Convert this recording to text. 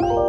you